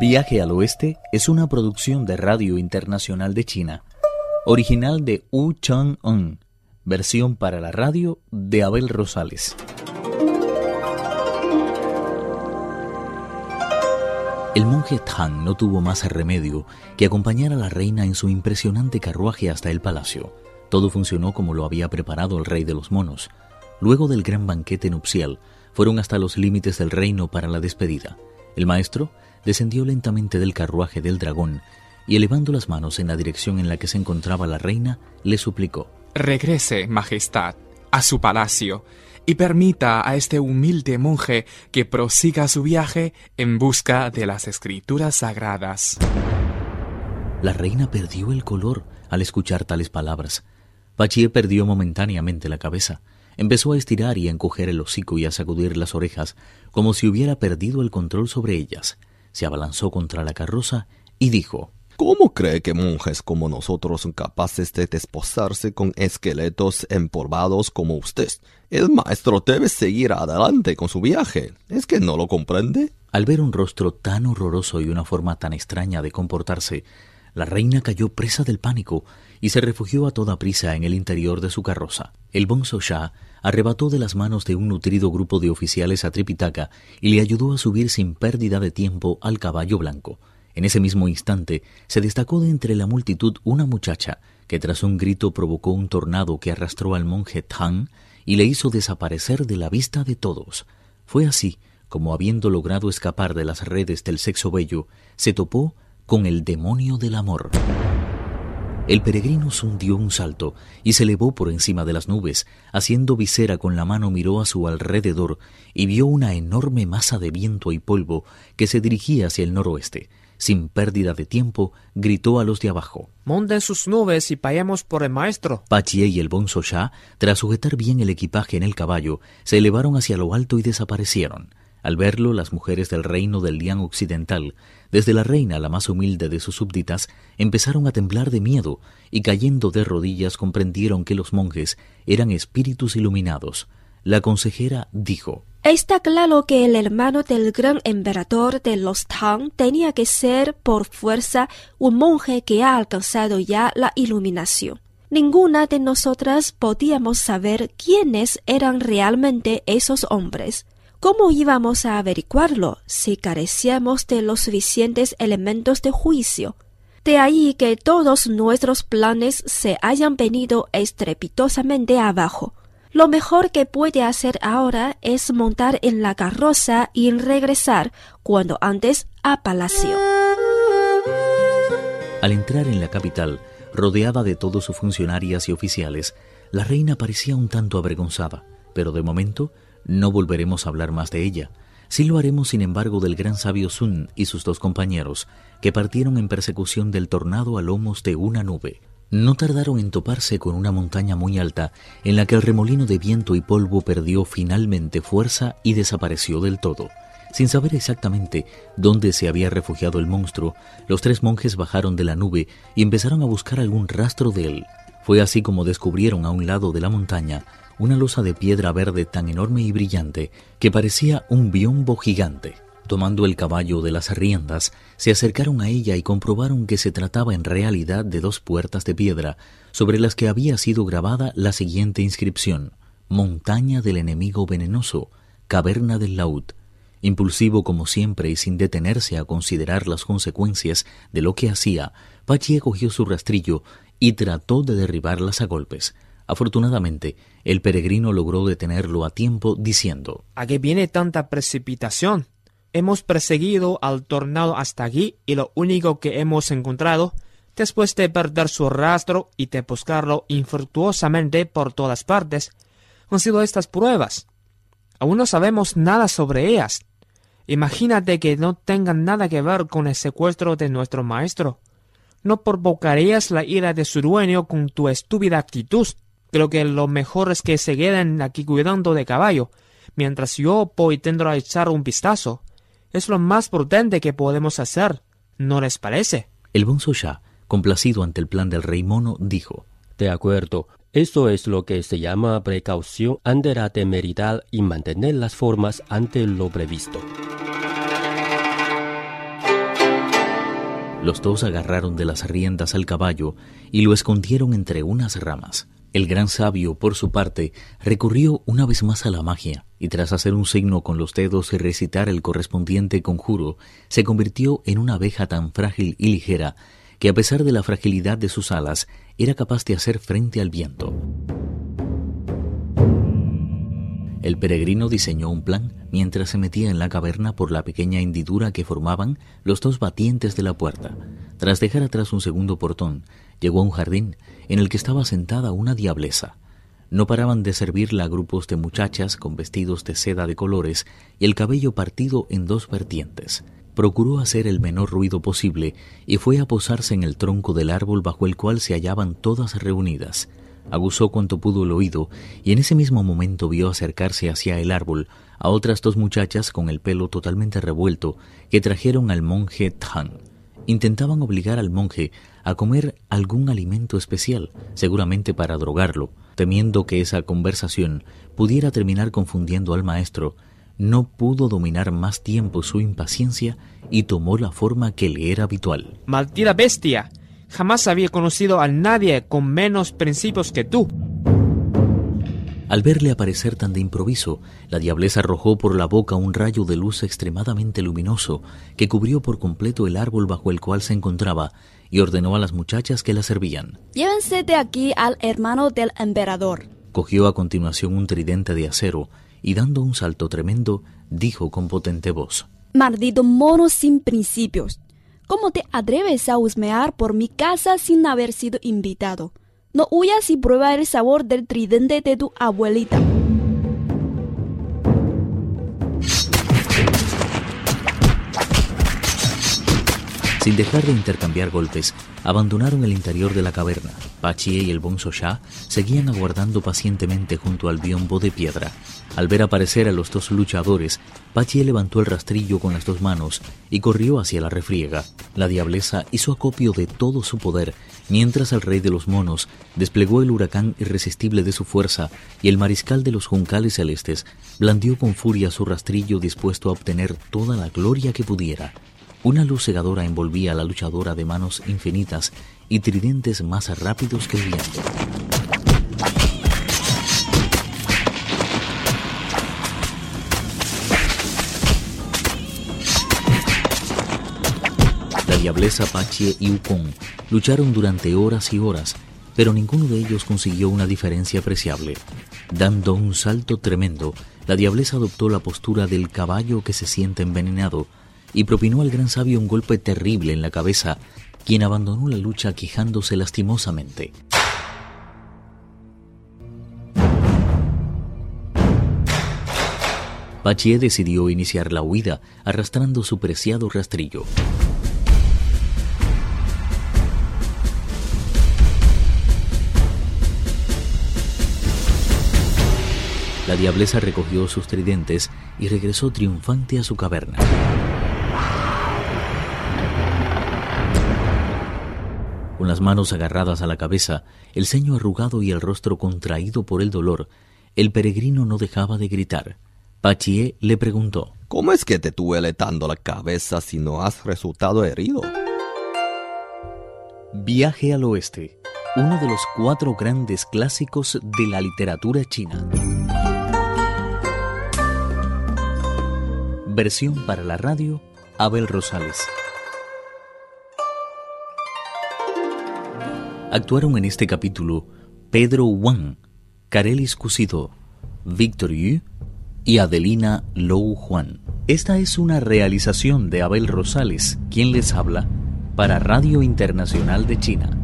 Viaje al Oeste es una producción de Radio Internacional de China, original de Wu Chang-un, versión para la radio de Abel Rosales. El monje Tang no tuvo más remedio que acompañar a la reina en su impresionante carruaje hasta el palacio. Todo funcionó como lo había preparado el rey de los monos. Luego del gran banquete nupcial, fueron hasta los límites del reino para la despedida. El maestro descendió lentamente del carruaje del dragón y elevando las manos en la dirección en la que se encontraba la reina, le suplicó. Regrese, Majestad, a su palacio y permita a este humilde monje que prosiga su viaje en busca de las escrituras sagradas. La reina perdió el color al escuchar tales palabras. Pachie perdió momentáneamente la cabeza. Empezó a estirar y a encoger el hocico y a sacudir las orejas, como si hubiera perdido el control sobre ellas. Se abalanzó contra la carroza y dijo ¿Cómo cree que monjes como nosotros son capaces de desposarse con esqueletos empolvados como usted? El maestro debe seguir adelante con su viaje. ¿Es que no lo comprende? Al ver un rostro tan horroroso y una forma tan extraña de comportarse, la reina cayó presa del pánico y se refugió a toda prisa en el interior de su carroza. El Bonzo Shah arrebató de las manos de un nutrido grupo de oficiales a Tripitaka y le ayudó a subir sin pérdida de tiempo al caballo blanco. En ese mismo instante se destacó de entre la multitud una muchacha que tras un grito provocó un tornado que arrastró al monje Tang y le hizo desaparecer de la vista de todos. Fue así como, habiendo logrado escapar de las redes del sexo bello, se topó con el demonio del amor. El peregrino hundió un salto y se elevó por encima de las nubes. Haciendo visera con la mano miró a su alrededor y vio una enorme masa de viento y polvo que se dirigía hacia el noroeste. Sin pérdida de tiempo, gritó a los de abajo. Monten sus nubes y vayamos por el maestro. Pachie y el bonzo Shah, tras sujetar bien el equipaje en el caballo, se elevaron hacia lo alto y desaparecieron. Al verlo, las mujeres del reino del Liang Occidental, desde la reina la más humilde de sus súbditas, empezaron a temblar de miedo y cayendo de rodillas comprendieron que los monjes eran espíritus iluminados. La consejera dijo Está claro que el hermano del gran emperador de los Tang tenía que ser por fuerza un monje que ha alcanzado ya la iluminación. Ninguna de nosotras podíamos saber quiénes eran realmente esos hombres. ¿Cómo íbamos a averiguarlo si carecíamos de los suficientes elementos de juicio? De ahí que todos nuestros planes se hayan venido estrepitosamente abajo. Lo mejor que puede hacer ahora es montar en la carroza y regresar cuando antes a palacio. Al entrar en la capital, rodeada de todos sus funcionarias y oficiales, la reina parecía un tanto avergonzada, pero de momento no volveremos a hablar más de ella. Sí lo haremos, sin embargo, del gran sabio Sun y sus dos compañeros, que partieron en persecución del tornado a lomos de una nube. No tardaron en toparse con una montaña muy alta en la que el remolino de viento y polvo perdió finalmente fuerza y desapareció del todo. Sin saber exactamente dónde se había refugiado el monstruo, los tres monjes bajaron de la nube y empezaron a buscar algún rastro de él. Fue así como descubrieron a un lado de la montaña una losa de piedra verde tan enorme y brillante que parecía un biombo gigante. Tomando el caballo de las riendas, se acercaron a ella y comprobaron que se trataba en realidad de dos puertas de piedra, sobre las que había sido grabada la siguiente inscripción Montaña del enemigo venenoso, caverna del laúd. Impulsivo como siempre y sin detenerse a considerar las consecuencias de lo que hacía, Pachi cogió su rastrillo y trató de derribarlas a golpes. Afortunadamente, el peregrino logró detenerlo a tiempo diciendo ¿A qué viene tanta precipitación? Hemos perseguido al tornado hasta aquí y lo único que hemos encontrado, después de perder su rastro y de buscarlo infructuosamente por todas partes, han sido estas pruebas. Aún no sabemos nada sobre ellas. Imagínate que no tengan nada que ver con el secuestro de nuestro maestro. No provocarías la ira de su dueño con tu estúpida actitud. Creo que lo mejor es que se queden aquí cuidando de caballo, mientras yo voy tendré a echar un vistazo. Es lo más prudente que podemos hacer, ¿no les parece? El bonzo Shah, complacido ante el plan del rey mono, dijo De acuerdo, esto es lo que se llama precaución ante la temeridad y mantener las formas ante lo previsto. Los dos agarraron de las riendas al caballo y lo escondieron entre unas ramas. El gran sabio, por su parte, recurrió una vez más a la magia, y tras hacer un signo con los dedos y recitar el correspondiente conjuro, se convirtió en una abeja tan frágil y ligera que a pesar de la fragilidad de sus alas, era capaz de hacer frente al viento. El peregrino diseñó un plan mientras se metía en la caverna por la pequeña hendidura que formaban los dos batientes de la puerta. Tras dejar atrás un segundo portón, llegó a un jardín en el que estaba sentada una diablesa. No paraban de servirla a grupos de muchachas con vestidos de seda de colores y el cabello partido en dos vertientes. Procuró hacer el menor ruido posible y fue a posarse en el tronco del árbol bajo el cual se hallaban todas reunidas. Aguzó cuanto pudo el oído y en ese mismo momento vio acercarse hacia el árbol a otras dos muchachas con el pelo totalmente revuelto que trajeron al monje Tang. Intentaban obligar al monje a comer algún alimento especial, seguramente para drogarlo, temiendo que esa conversación pudiera terminar confundiendo al maestro, no pudo dominar más tiempo su impaciencia y tomó la forma que le era habitual. ¡Maldita bestia! Jamás había conocido a nadie con menos principios que tú. Al verle aparecer tan de improviso, la diableza arrojó por la boca un rayo de luz extremadamente luminoso que cubrió por completo el árbol bajo el cual se encontraba y ordenó a las muchachas que la servían. Llévense de aquí al hermano del emperador. Cogió a continuación un tridente de acero y dando un salto tremendo, dijo con potente voz. Maldito mono sin principios. ¿Cómo te atreves a husmear por mi casa sin haber sido invitado? No huyas y prueba el sabor del tridente de tu abuelita. Sin dejar de intercambiar golpes, abandonaron el interior de la caverna. Pachie y el Bonzo Shah seguían aguardando pacientemente junto al biombo de piedra. Al ver aparecer a los dos luchadores, Pachie levantó el rastrillo con las dos manos y corrió hacia la refriega. La diableza hizo acopio de todo su poder, mientras el rey de los monos desplegó el huracán irresistible de su fuerza y el mariscal de los juncales celestes blandió con furia su rastrillo dispuesto a obtener toda la gloria que pudiera. Una luz cegadora envolvía a la luchadora de manos infinitas y tridentes más rápidos que el viento. La diableza Pachie y Ukon lucharon durante horas y horas, pero ninguno de ellos consiguió una diferencia apreciable. Dando un salto tremendo, la diableza adoptó la postura del caballo que se siente envenenado y propinó al gran sabio un golpe terrible en la cabeza, quien abandonó la lucha quejándose lastimosamente. Pachie decidió iniciar la huida arrastrando su preciado rastrillo. La diableza recogió sus tridentes y regresó triunfante a su caverna. Con las manos agarradas a la cabeza, el ceño arrugado y el rostro contraído por el dolor, el peregrino no dejaba de gritar. Pachie le preguntó ¿Cómo es que te duele tanto la cabeza si no has resultado herido? Viaje al oeste, uno de los cuatro grandes clásicos de la literatura china. Versión para la radio, Abel Rosales. Actuaron en este capítulo Pedro Wang, Carelis Cusido, Victor Yu y Adelina Lou Juan. Esta es una realización de Abel Rosales, quien les habla, para Radio Internacional de China.